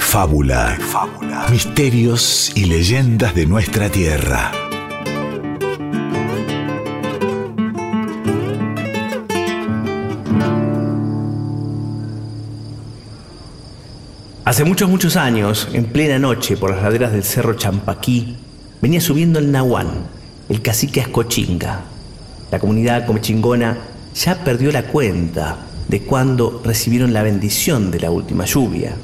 de fábula, misterios y leyendas de nuestra tierra. Hace muchos, muchos años, en plena noche, por las laderas del cerro Champaquí, venía subiendo el Nahuán, el cacique Ascochinga. La comunidad comechingona ya perdió la cuenta de cuando recibieron la bendición de la última lluvia.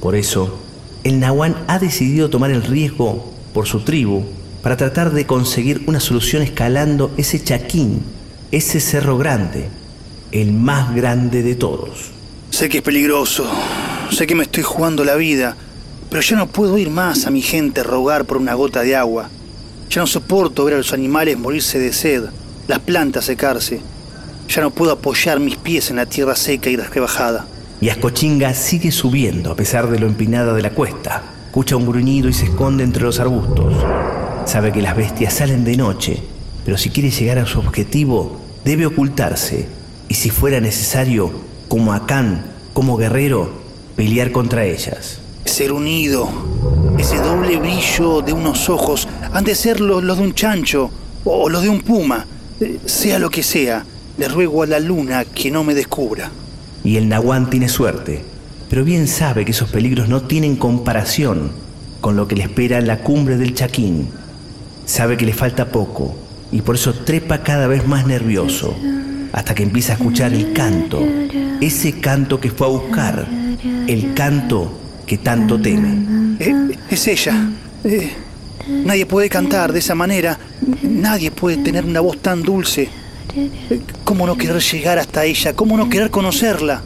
Por eso, el Nahuán ha decidido tomar el riesgo por su tribu para tratar de conseguir una solución escalando ese chaquín, ese cerro grande, el más grande de todos. Sé que es peligroso, sé que me estoy jugando la vida, pero ya no puedo ir más a mi gente rogar por una gota de agua. Ya no soporto ver a los animales morirse de sed, las plantas secarse. Ya no puedo apoyar mis pies en la tierra seca y resquebajada. Y Ascochinga sigue subiendo a pesar de lo empinada de la cuesta. Escucha un gruñido y se esconde entre los arbustos. Sabe que las bestias salen de noche, pero si quiere llegar a su objetivo, debe ocultarse. Y si fuera necesario, como Acán, como guerrero, pelear contra ellas. Ser unido, ese doble brillo de unos ojos, han de ser los, los de un chancho o los de un puma. Eh, Sea lo que sea, le ruego a la luna que no me descubra. Y el Nahuán tiene suerte, pero bien sabe que esos peligros no tienen comparación con lo que le espera en la cumbre del Chaquín. Sabe que le falta poco y por eso trepa cada vez más nervioso, hasta que empieza a escuchar el canto, ese canto que fue a buscar, el canto que tanto teme. Eh, es ella. Eh, nadie puede cantar de esa manera. Nadie puede tener una voz tan dulce. ¿Cómo no querer llegar hasta ella? ¿Cómo no querer conocerla?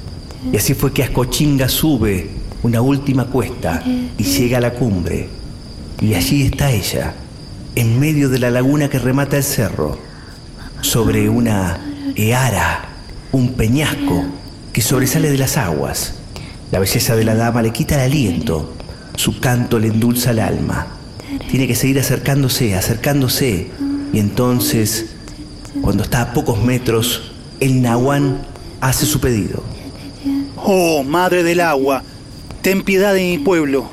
Y así fue que Ascochinga sube una última cuesta y llega a la cumbre. Y allí está ella, en medio de la laguna que remata el cerro, sobre una eara, un peñasco que sobresale de las aguas. La belleza de la dama le quita el aliento, su canto le endulza el alma. Tiene que seguir acercándose, acercándose, y entonces, cuando está a pocos metros, el nahuán hace su pedido. Oh, madre del agua, ten piedad de mi pueblo.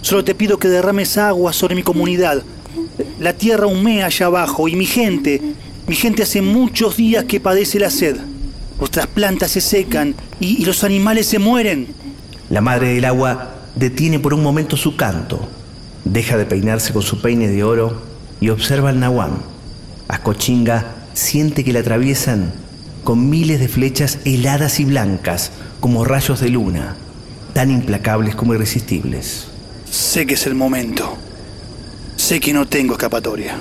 Solo te pido que derrames agua sobre mi comunidad. La tierra humea allá abajo y mi gente, mi gente hace muchos días que padece la sed. Nuestras plantas se secan y, y los animales se mueren. La madre del agua detiene por un momento su canto, deja de peinarse con su peine de oro y observa al nahuán. Ascochinga siente que la atraviesan con miles de flechas heladas y blancas como rayos de luna, tan implacables como irresistibles. Sé que es el momento. Sé que no tengo escapatoria.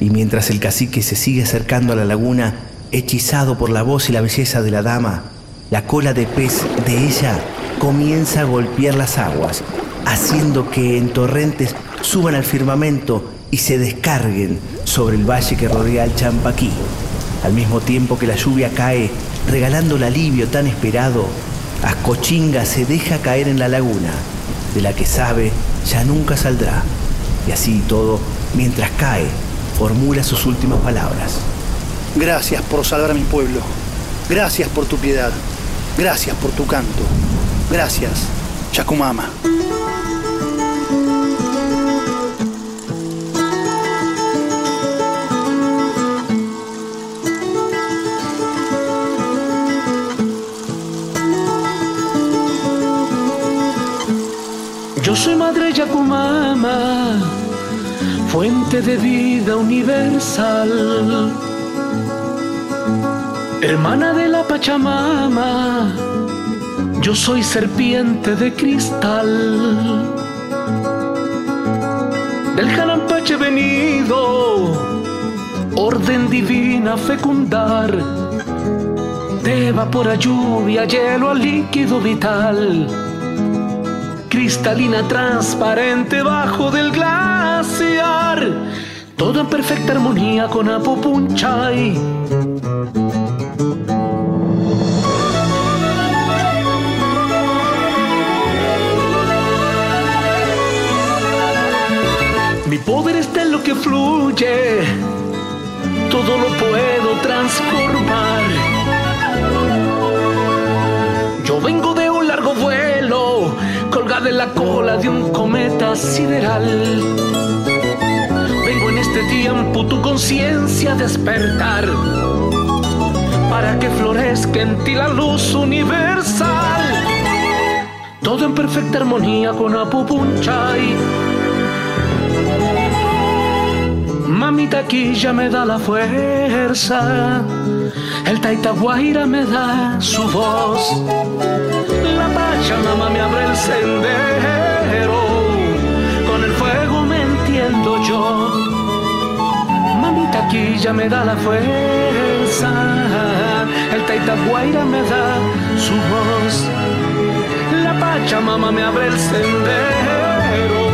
Y mientras el cacique se sigue acercando a la laguna, hechizado por la voz y la belleza de la dama, la cola de pez de ella comienza a golpear las aguas, haciendo que en torrentes suban al firmamento y se descarguen sobre el valle que rodea al Champaquí, al mismo tiempo que la lluvia cae, regalando el alivio tan esperado, Ascochinga se deja caer en la laguna, de la que sabe ya nunca saldrá. Y así todo, mientras cae, formula sus últimas palabras. Gracias por salvar a mi pueblo. Gracias por tu piedad. Gracias por tu canto. Gracias, Chacumama. Yo soy madre Yacumama, fuente de vida universal, hermana de la Pachamama, yo soy serpiente de cristal. Del Jalampache venido, orden divina fecundar, de vapor a lluvia, hielo al líquido vital cristalina transparente bajo del glaciar, todo en perfecta armonía con Apupunchay. Mi poder está en lo que fluye, todo lo puedo transformar. Yo vengo de un largo vuelo, de la cola de un cometa sideral. Vengo en este tiempo tu conciencia a despertar para que florezca en ti la luz universal. Todo en perfecta armonía con Apupunchay. Mamita aquí ya me da la fuerza, el Taita Guaira me da su voz, la Pachamama me abre el sendero, con el fuego me entiendo yo. Mamita aquí ya me da la fuerza, el Taita Guaira me da su voz, la Pachamama me abre el sendero,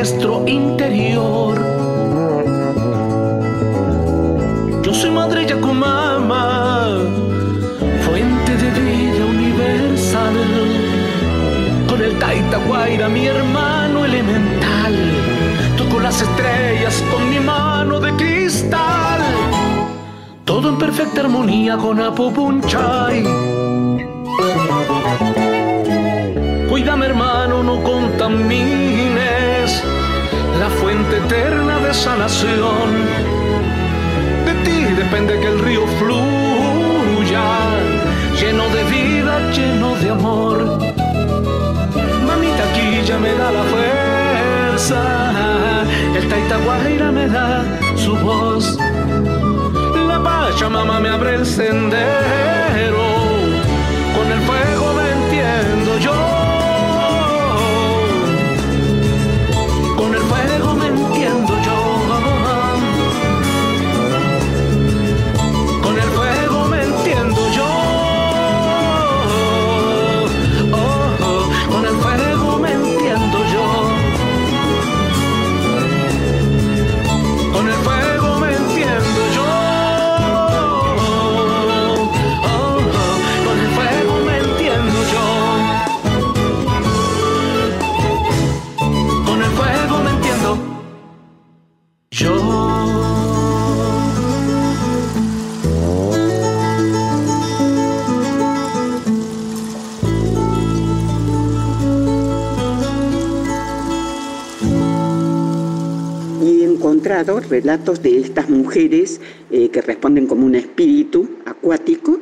maestro interior. Yo soy madre Yacumama, fuente de vida universal. Con el Taita Guaira, mi hermano elemental, toco las estrellas con mi mano de cristal todo en perfecta armonía con Apopunchay. Cuídame hermano, no contamines eterna de sanación. De ti depende que el río fluya, lleno de vida, lleno de amor. Mamita aquí ya me da la fuerza, el Taita Guaira me da su voz mamá me abre el sendero, con el fuego me entiendo yo. Relatos de estas mujeres eh, que responden como un espíritu acuático,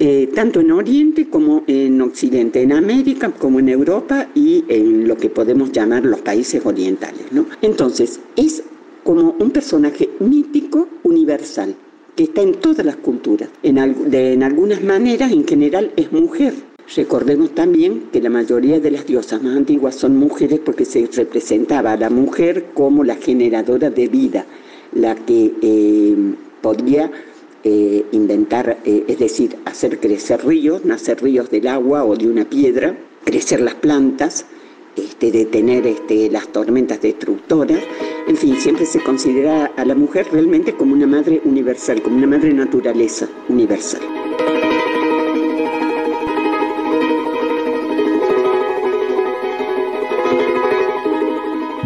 eh, tanto en Oriente como en Occidente, en América como en Europa y en lo que podemos llamar los países orientales. Entonces, es como un personaje mítico universal que está en todas las culturas. En, en algunas maneras, en general, es mujer Recordemos también que la mayoría de las diosas más antiguas son mujeres porque se representaba a la mujer como la generadora de vida, la que eh, podía eh, inventar, eh, es decir, hacer crecer ríos, nacer ríos del agua o de una piedra, crecer las plantas, este, detener este, las tormentas destructoras. En fin, siempre se considera a la mujer realmente como una madre universal, como una madre naturaleza universal.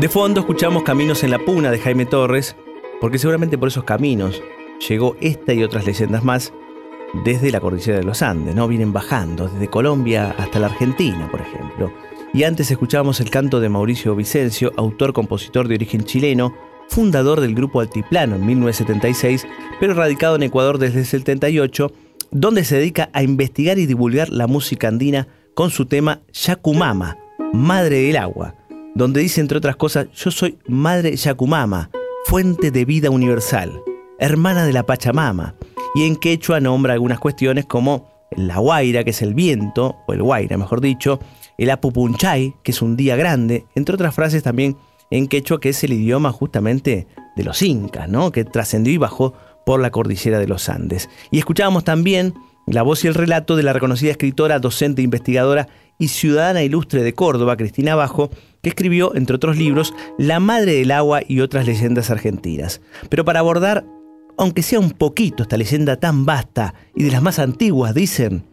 De fondo escuchamos Caminos en la Puna de Jaime Torres, porque seguramente por esos caminos llegó esta y otras leyendas más desde la cordillera de los Andes, ¿no? Vienen bajando desde Colombia hasta la Argentina, por ejemplo. Y antes escuchábamos el canto de Mauricio Vicencio, autor-compositor de origen chileno, fundador del grupo Altiplano en 1976, pero radicado en Ecuador desde el 78, donde se dedica a investigar y divulgar la música andina con su tema Yakumama, Madre del Agua, donde dice entre otras cosas, yo soy Madre Yakumama, fuente de vida universal, hermana de la Pachamama, y en quechua nombra algunas cuestiones como la guaira, que es el viento, o el guaira mejor dicho, el apupunchay, que es un día grande, entre otras frases también en quechua, que es el idioma justamente de los incas, ¿no? que trascendió y bajó por la cordillera de los Andes. Y escuchábamos también la voz y el relato de la reconocida escritora, docente, investigadora y ciudadana ilustre de Córdoba, Cristina Bajo, que escribió, entre otros libros, La Madre del Agua y otras leyendas argentinas. Pero para abordar, aunque sea un poquito, esta leyenda tan vasta y de las más antiguas, dicen,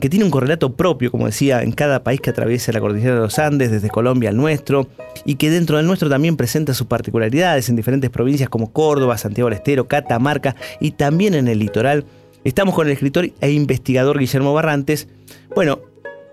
que tiene un correlato propio, como decía, en cada país que atraviesa la cordillera de los Andes, desde Colombia al nuestro, y que dentro del nuestro también presenta sus particularidades en diferentes provincias como Córdoba, Santiago del Estero, Catamarca y también en el litoral. Estamos con el escritor e investigador Guillermo Barrantes. Bueno,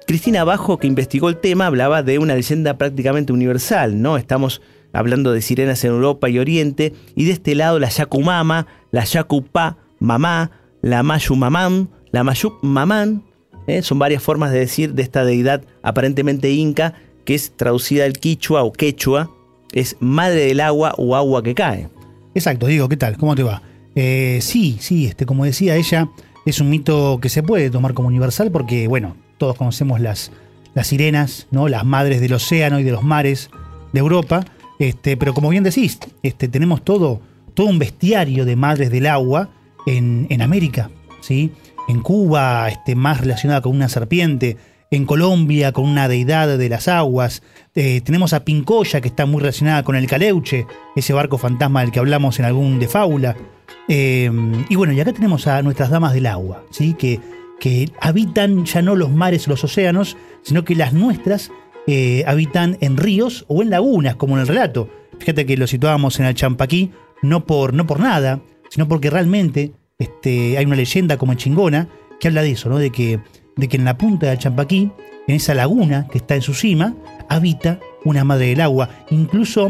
Cristina Bajo, que investigó el tema, hablaba de una leyenda prácticamente universal, ¿no? Estamos hablando de sirenas en Europa y Oriente, y de este lado la Yacumama, la Yacupa Mamá, la Mayumamán, la Mayup Mamán, ¿eh? son varias formas de decir de esta deidad aparentemente inca, que es traducida al quichua o quechua, es madre del agua o agua que cae. Exacto, digo, ¿qué tal? ¿Cómo te va? Eh, sí, sí, este, como decía ella, es un mito que se puede tomar como universal porque, bueno, todos conocemos las, las sirenas, ¿no? las madres del océano y de los mares de Europa, este, pero como bien decís, este, tenemos todo, todo un bestiario de madres del agua en, en América, ¿sí? en Cuba este, más relacionada con una serpiente, en Colombia con una deidad de las aguas, eh, tenemos a Pincoya que está muy relacionada con el Caleuche, ese barco fantasma del que hablamos en algún de fábula. Eh, y bueno, y acá tenemos a nuestras damas del agua, ¿sí? que que habitan ya no los mares o los océanos, sino que las nuestras eh, habitan en ríos o en lagunas, como en el relato. Fíjate que lo situábamos en el Champaquí, no por, no por nada, sino porque realmente este, hay una leyenda como en Chingona que habla de eso, ¿no? de, que, de que en la punta del Champaquí, en esa laguna que está en su cima, habita una madre del agua. Incluso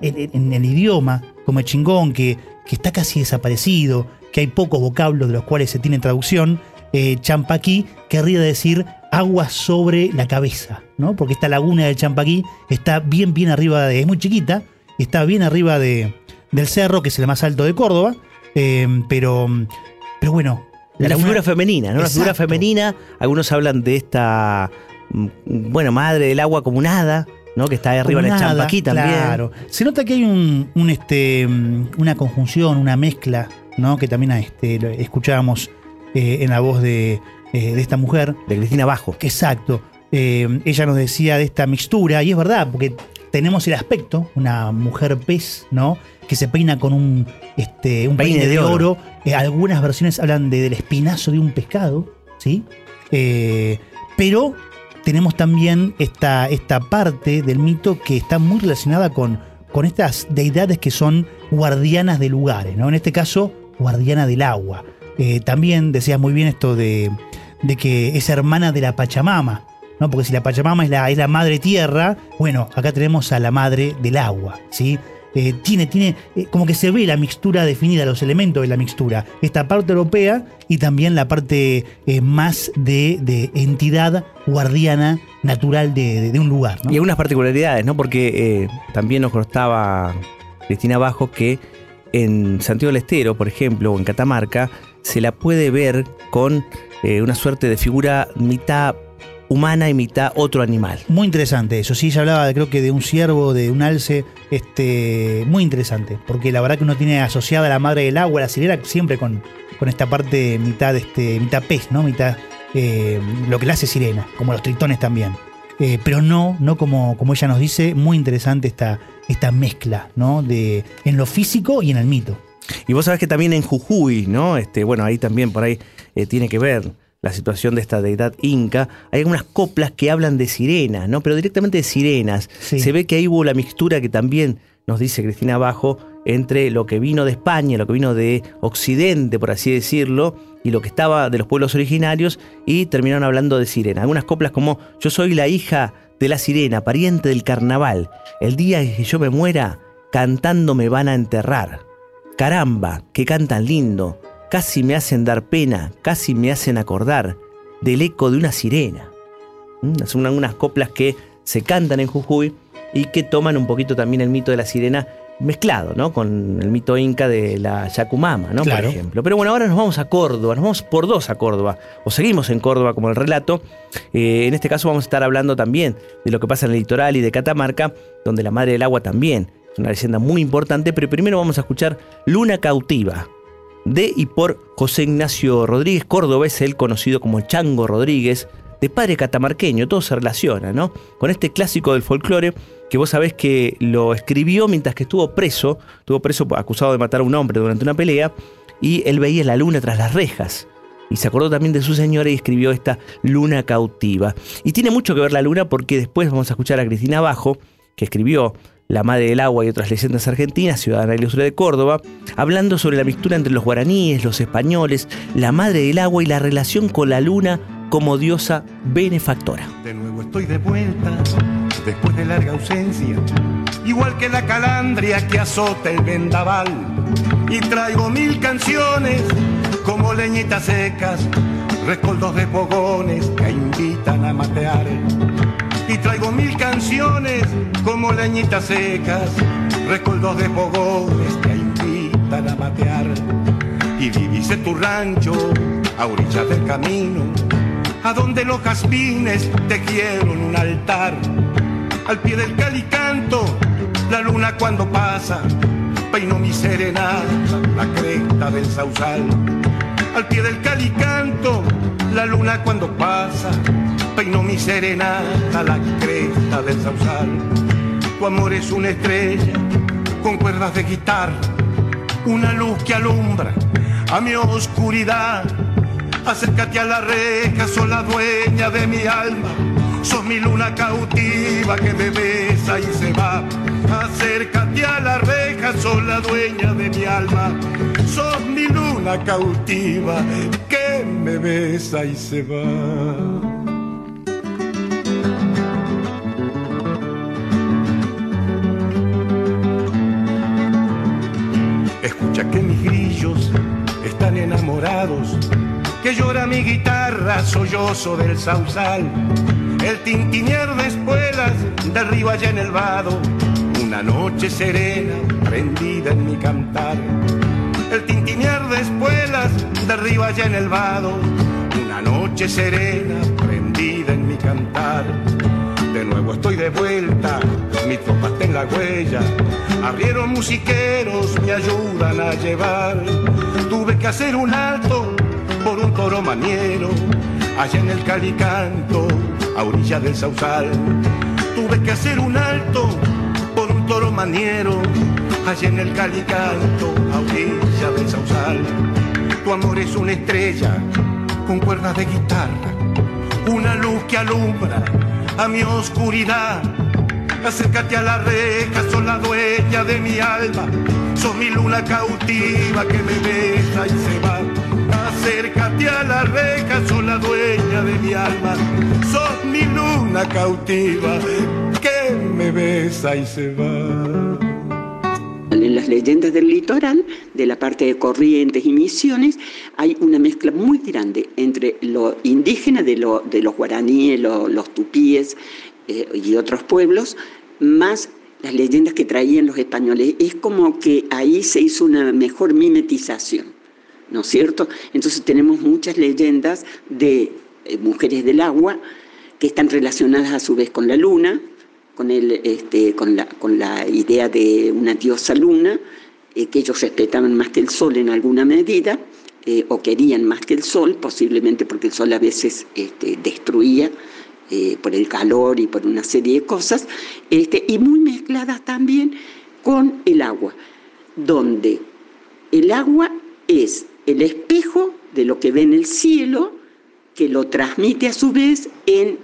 en, el idioma, como el chingón, que, que está casi desaparecido, que hay pocos vocablos de los cuales se tiene traducción, eh, Champaquí querría decir agua sobre la cabeza, ¿no? Porque esta laguna del Champaquí está bien, bien arriba de. es muy chiquita, está bien arriba de, del cerro, que es el más alto de Córdoba, eh, pero, pero bueno. La, figura femenina, ¿no? La figura femenina, algunos hablan de esta, mm, bueno, madre del agua como un hada, ¿no? Que está ahí arriba en el Champaquí también. Claro. Se nota que hay un, este, mm, una conjunción, una mezcla, ¿no? Que también este, escuchábamos eh, en la voz de, eh, de, esta mujer. De Cristina Bajo. Exacto. Eh, ella nos decía de esta mixtura, y es verdad, porque tenemos el aspecto, una mujer pez, ¿no? Que se peina con un, este, un peine, de, oro. algunas versiones hablan de, del espinazo de un pescado, ¿sí? pero tenemos también esta, esta parte del mito que está muy relacionada con, con estas deidades que son guardianas de lugares, ¿no? En este caso, guardiana del agua. Eh, también decías muy bien esto de, que es hermana de la Pachamama, ¿no? Porque si la Pachamama es la, es la madre tierra, bueno, acá tenemos a la madre del agua, ¿sí? Eh, tiene, tiene, eh, como que se ve la mixtura definida, los elementos de la mixtura. Esta parte europea y también la parte más de, entidad guardiana natural de, un lugar. Y algunas particularidades, ¿no? Porque también nos constaba Cristina Bajo que en Santiago del Estero, por ejemplo, o en Catamarca, se la puede ver con eh, una suerte de figura mitad humana y mitad otro animal. Muy interesante eso, sí, ella hablaba creo que de un ciervo, de un alce, este, muy interesante, porque la verdad que uno tiene asociada a la madre del agua, la sirena, siempre con, con esta parte mitad, este, mitad pez, ¿no? Mitad eh, lo que le hace sirena, como los tritones también. Eh, pero no, no como, como ella nos dice, muy interesante esta, esta mezcla, ¿no? De, en lo físico y en el mito. Y vos sabés que también en Jujuy, ¿no? Este, bueno, ahí también por ahí eh, tiene que ver la situación de esta deidad inca. Hay algunas coplas que hablan de sirenas, ¿no? Pero directamente de sirenas. Se ve que ahí hubo la mixtura que también nos dice Cristina Abajo entre lo que vino de España, lo que vino de Occidente, por así decirlo, y lo que estaba de los pueblos originarios, y terminaron hablando de sirena. Algunas coplas como Yo soy la hija de la sirena, pariente del carnaval. El día que yo me muera, cantando me van a enterrar. Caramba, que cantan lindo, casi me hacen dar pena, casi me hacen acordar del eco de una sirena. Son unas coplas que se cantan en Jujuy y que toman un poquito también el mito de la sirena mezclado, ¿no? Con el mito inca de la Yacumama, ¿no? Por ejemplo. Pero bueno, ahora nos vamos a Córdoba, nos vamos por dos a Córdoba, o seguimos en Córdoba como el relato. Eh, en este caso vamos a estar hablando también de lo que pasa en el litoral y de Catamarca, donde la Madre del Agua también es una leyenda muy importante, pero primero vamos a escuchar Luna Cautiva, de y por José Ignacio Rodríguez Córdoba, es el conocido como Chango Rodríguez, de padre catamarqueño, todo se relaciona, ¿no? Con este clásico del folclore que vos sabés que lo escribió mientras que estuvo preso, estuvo preso acusado de matar a un hombre durante una pelea, y él veía la luna tras las rejas. Y se acordó también de su señora y escribió esta luna cautiva. Y tiene mucho que ver la luna porque después vamos a escuchar a Cristina Bajo, que escribió La Madre del Agua y otras leyendas argentinas, ciudadana ilustre de Córdoba, hablando sobre la mixtura entre los guaraníes, los españoles, la Madre del Agua y la relación con la luna como diosa benefactora. De nuevo estoy de vuelta, después de larga ausencia, igual que la calandria que azota el vendaval. Y traigo mil canciones como leñitas secas, rescoldos de fogones que invitan a matear. Y traigo mil canciones como leñitas secas, rescoldos de fogones que invitan a matear. Y divise tu rancho a orillas del camino a donde los jazmines tejieron un altar. Al pie del calicanto, la luna cuando pasa, peino mi serenata, la cresta del sausal. Al pie del calicanto, la luna cuando pasa, peino mi serenata, la cresta del sausal. Tu amor es una estrella con cuerdas de guitarra, una luz que alumbra a mi oscuridad Acércate a la reja, sos la dueña de mi alma. Sos mi luna cautiva que me besa y se va. Acércate a la reja, sos la dueña de mi alma. Sos mi luna cautiva que me besa y se va. Escucha que mis grillos están enamorados que llora mi guitarra, sollozo del sausal. El tintinear de espuelas derriba allá en el vado, una noche serena prendida en mi cantar. El tintinear de espuelas derriba allá en el vado, una noche serena prendida en mi cantar. De nuevo estoy de vuelta, mi tropa está en la huella. Abrieron musiqueros, me ayudan a llevar. Tuve que hacer un alto por un toro maniero, allá en el Calicanto, a orilla del Sausal. Tuve que hacer un alto por un toro maniero, allá en el Calicanto, a orilla del Sausal. Tu amor es una estrella con cuerdas de guitarra, una luz que alumbra a mi oscuridad. Acércate a la reja, sos la dueña de mi alma, sos mi luna cautiva que me besa y se va acércate a la reja, la dueña de mi alma, mi luna cautiva que me besa y se va. En las leyendas del litoral, de la parte de Corrientes y Misiones, hay una mezcla muy grande entre lo indígena de, de los guaraníes, los tupíes eh, y otros pueblos, más las leyendas que traían los españoles. Es como que ahí se hizo una mejor mimetización. ¿No es cierto? Entonces tenemos muchas leyendas de eh, mujeres del agua que están relacionadas a su vez con la luna, con, el, este, con, la, con la idea de una diosa luna, eh, que ellos respetaban más que el sol en alguna medida, eh, o querían más que el sol, posiblemente porque el sol a veces este, destruía por el calor y por una serie de cosas, este, y muy mezcladas también con el agua, donde el agua es el espejo de lo que ve en el cielo, que lo transmite a su vez en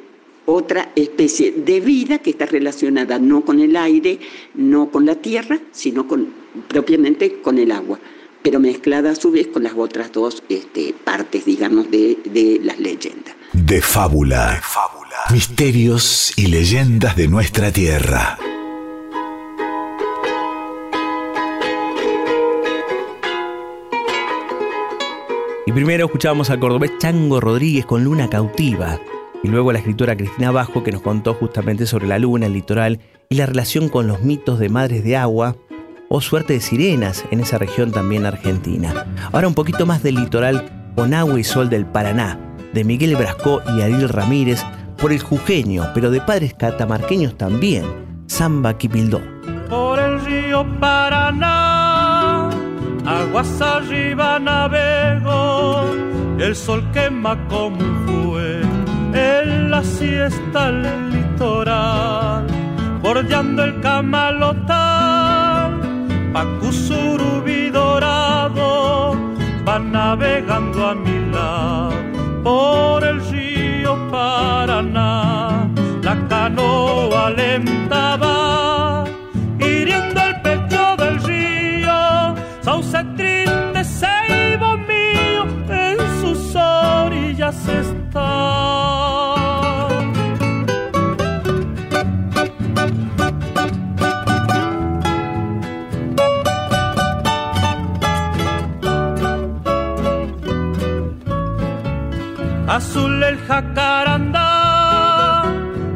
otra especie de vida que está relacionada no con el aire, no con la tierra, sino con, propiamente con el agua, pero mezclada a su vez con las otras dos este, partes, digamos, de, de las leyendas. De fábula. de fábula. Misterios y leyendas de nuestra tierra. Primero escuchábamos al cordobés Chango Rodríguez con Luna Cautiva. y luego la escritora Cristina Bajo que nos contó justamente sobre la luna, el litoral y la relación con los mitos de madres de agua o suerte de sirenas en esa región también argentina. Ahora un poquito más del litoral con agua y sol del Paraná, de Miguel Brascó y Ariel Ramírez, por el jujeño, pero de padres catamarqueños también, Samba Quipildó. Por el río Paraná, aguas arriba navego, el sol quema como un en la siesta al litoral, bordeando el camalotal, Pacusurubi dorado, va navegando a mi lado por el río Paraná, la canoa lenta va, está. azul el jacarandá,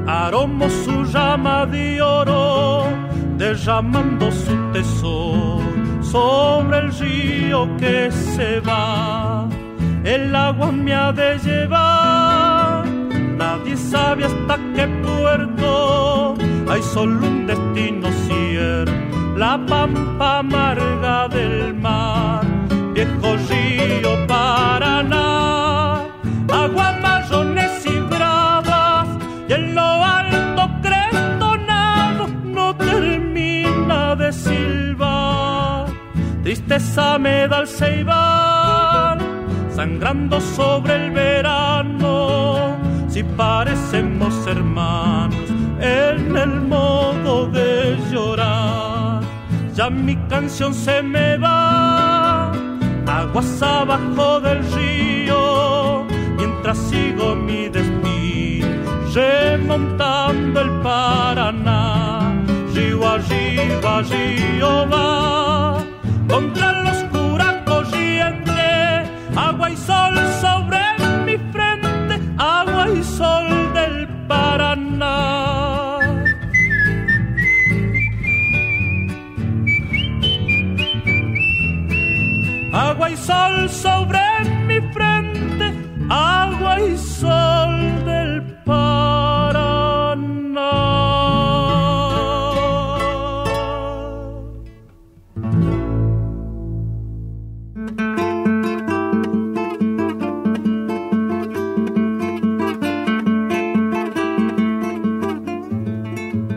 aromo su llama de oro, derramando su tesoro sobre el río que se va. El agua me ha de llevar, nadie sabe hasta qué puerto, hay solo un destino cierto, la pampa amarga del mar, viejo río Paraná. Aguas marrones y bravas, y en lo alto crestonado no termina de silbar. Tristeza me da el ceibal, sangrando sobre el verano, si parecemos hermanos en el modo de llorar. Ya mi canción se me va, aguas abajo del río mientras sigo mi destino, remontando el Paraná, río arriba, río va, contra agua y sol sobre mi frente, agua y sol del Paraná. Agua y sol sobre mi frente, agua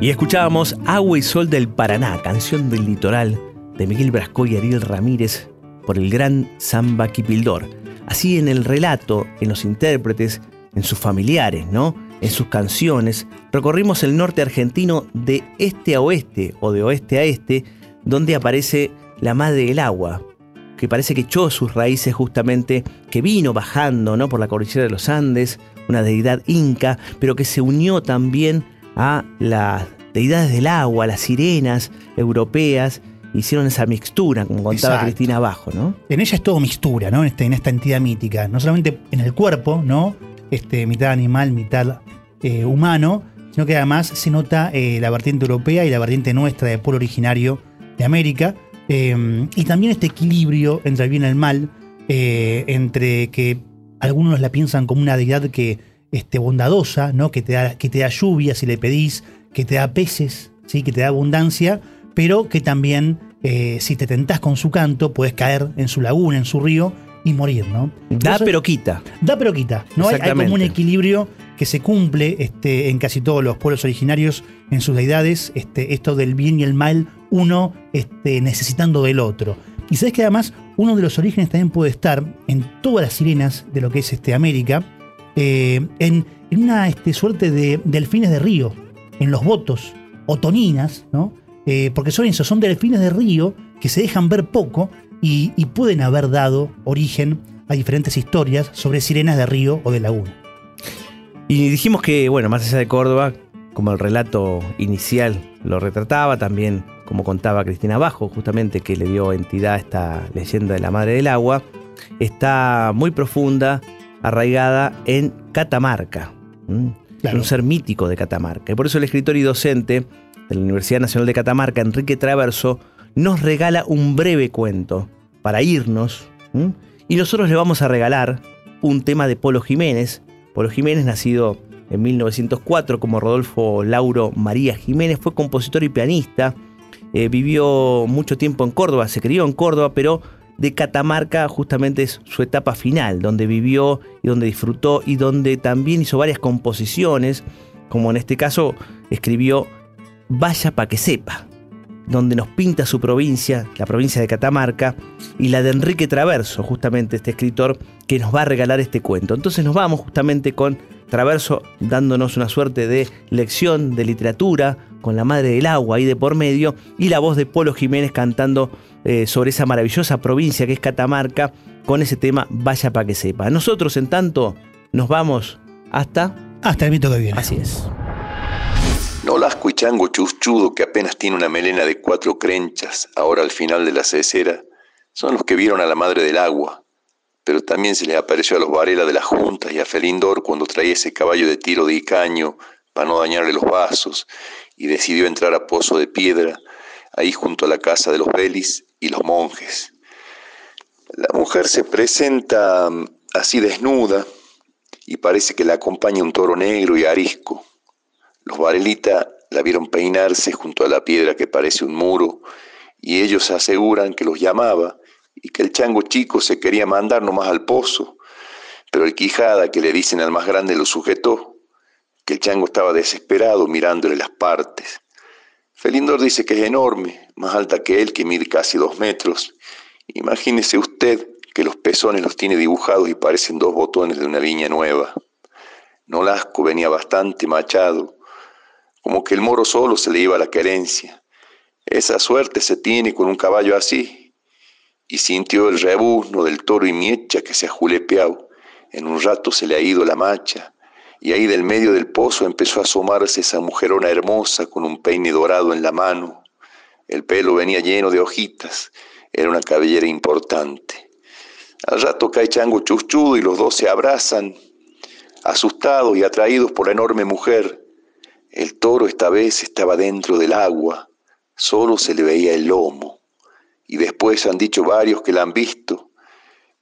Y escuchábamos Agua y Sol del Paraná, canción del litoral de Miguel Brasco y Ariel Ramírez por el gran Samba Quipildor. Así en el relato, en los intérpretes, en sus familiares, ¿no? En sus canciones, recorrimos el norte argentino de este a oeste o de oeste a este, donde aparece la madre del agua, que parece que echó sus raíces justamente, que vino bajando ¿no? por la cordillera de los Andes, una deidad inca, pero que se unió también a las deidades del agua, las sirenas europeas, hicieron esa mixtura, como contaba Exacto. Cristina abajo, ¿no? En ella es todo mixtura, ¿no? En, este- en esta entidad mítica. No solamente en el cuerpo, ¿no? Este, mitad animal, mitad eh, humano, sino que además se nota eh, la vertiente europea y la vertiente nuestra de pueblo originario de América. eh, y también este equilibrio entre el bien y el mal, entre que algunos la piensan como una deidad que este, bondadosa, ¿no? Que te, da, que te da lluvia si le pedís, que te da peces, ¿sí? que te da abundancia, pero que también, eh, si te tentás con su canto, puedes caer en su laguna, en su río y morir, ¿no? Da pero quita. Da pero quita, ¿no? Hay, hay como un equilibrio que se cumple este, en casi todos los pueblos originarios, en sus deidades, este, esto del bien y el mal, uno este, necesitando del otro. Y sabes que además uno de los orígenes también puede estar en todas las sirenas de lo que es este, América, eh, en, una este, suerte de delfines de río, en los votos, o toninas, ¿no? Eh, porque son eso, son delfines de río que se dejan ver poco y, y pueden haber dado origen a diferentes historias sobre sirenas de río o de laguna. Y dijimos que, bueno, más allá de Córdoba, como el relato inicial lo retrataba, también como contaba Cristina Bajo, justamente que le dio entidad a esta leyenda de la Madre del Agua, está muy profunda, arraigada en Catamarca, un ser mítico de Catamarca. Y por eso el escritor y docente de la Universidad Nacional de Catamarca, Enrique Traverso, nos regala un breve cuento para irnos. Y nosotros le vamos a regalar un tema de Polo Jiménez. Polo Jiménez, nacido en 1904 como Rodolfo Lauro María Jiménez, fue compositor y pianista. Eh, vivió mucho tiempo en Córdoba, se crió en Córdoba, pero de Catamarca justamente es su etapa final, donde vivió y donde disfrutó y donde también hizo varias composiciones, como en este caso escribió Vaya pa' que sepa, donde nos pinta su provincia, la provincia de Catamarca, y la de Enrique Traverso, justamente este escritor que nos va a regalar este cuento. Entonces nos vamos justamente con Traverso dándonos una suerte de lección de literatura, con la madre del agua ahí de por medio, y la voz de Polo Jiménez cantando eh, sobre esa maravillosa provincia que es Catamarca, con ese tema Vaya para que sepa. Nosotros, en tanto, nos vamos hasta... Hasta el mito que viene. Así es. Nolasco y Chango Chuchudo, que apenas tiene una melena de cuatro crenchas, ahora al final de la cesera, son los que vieron a la madre del agua, pero también se les apareció a los Varela de las juntas y a Felindor cuando traía ese caballo de tiro de Icaño para no dañarle los vasos, y decidió entrar a Pozo de Piedra, ahí junto a la casa de los Belis y los monjes. La mujer se presenta mm, así desnuda y parece que la acompaña un toro negro y arisco. Los Varelita la vieron peinarse junto a la piedra que parece un muro y ellos aseguran que los llamaba y que el chango chico se quería mandar nomás al pozo, pero el Quijada, que le dicen al más grande, lo sujetó, que el chango estaba desesperado mirándole las partes. Felindor dice que es enorme, más alta que él, que mide casi dos metros. Imagínese usted que los pezones los tiene dibujados y parecen dos botones de una viña nueva. Nolasco venía bastante machado, como que el moro solo se le iba la querencia. Esa suerte se tiene con un caballo así. Y sintió el rebuzno del toro y miecha que se ha julepeado. En un rato se le ha ido la macha y ahí del medio del pozo empezó a asomarse esa mujerona hermosa con un peine dorado en la mano. El pelo venía lleno de hojitas, era una cabellera importante. Al rato cae Chango chuchudo y los dos se abrazan, asustados y atraídos por la enorme mujer. El toro esta vez estaba dentro del agua, solo se le veía el lomo. Y después han dicho varios que la han visto,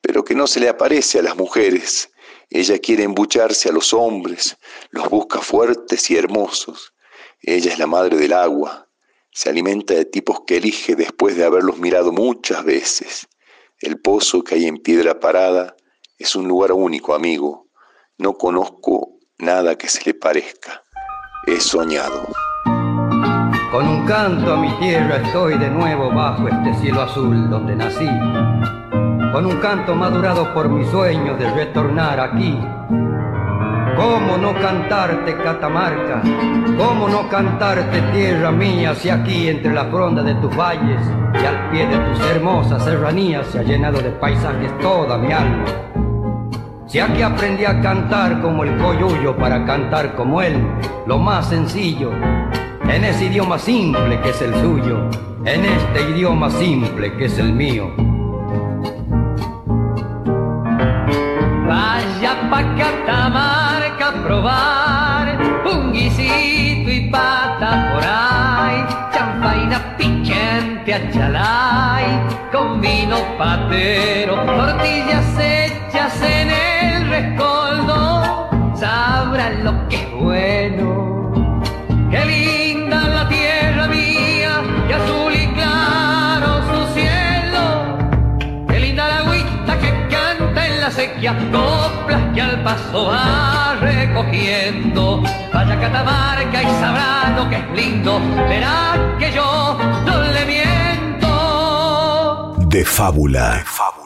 pero que no se le aparece a las mujeres ella quiere embucharse a los hombres, los busca fuertes y hermosos. Ella es la madre del agua. Se alimenta de tipos que elige después de haberlos mirado muchas veces. El pozo que hay en piedra parada es un lugar único, amigo. No conozco nada que se le parezca. He soñado. Con un canto a mi tierra estoy de nuevo bajo este cielo azul donde nací con un canto madurado por mi sueño de retornar aquí. ¿Cómo no cantarte Catamarca? ¿Cómo no cantarte tierra mía si aquí entre la fronda de tus valles y al pie de tus hermosas serranías se ha llenado de paisajes toda mi alma? Si aquí aprendí a cantar como el coyuyo para cantar como él, lo más sencillo, en ese idioma simple que es el suyo, en este idioma simple que es el mío. Probar un guisito y pata por ahí, champaina piquante achalay, con vino patero, tortillas hechas en el rescoldo, sabrá lo que es bueno. Qué linda la tierra mía, y azul y claro su cielo, qué linda la agüita que canta en la sequía, que paso va recogiendo. Vaya Catamarca y sabrá lo que es lindo, verá que yo no le miento. De fábula. De fábula.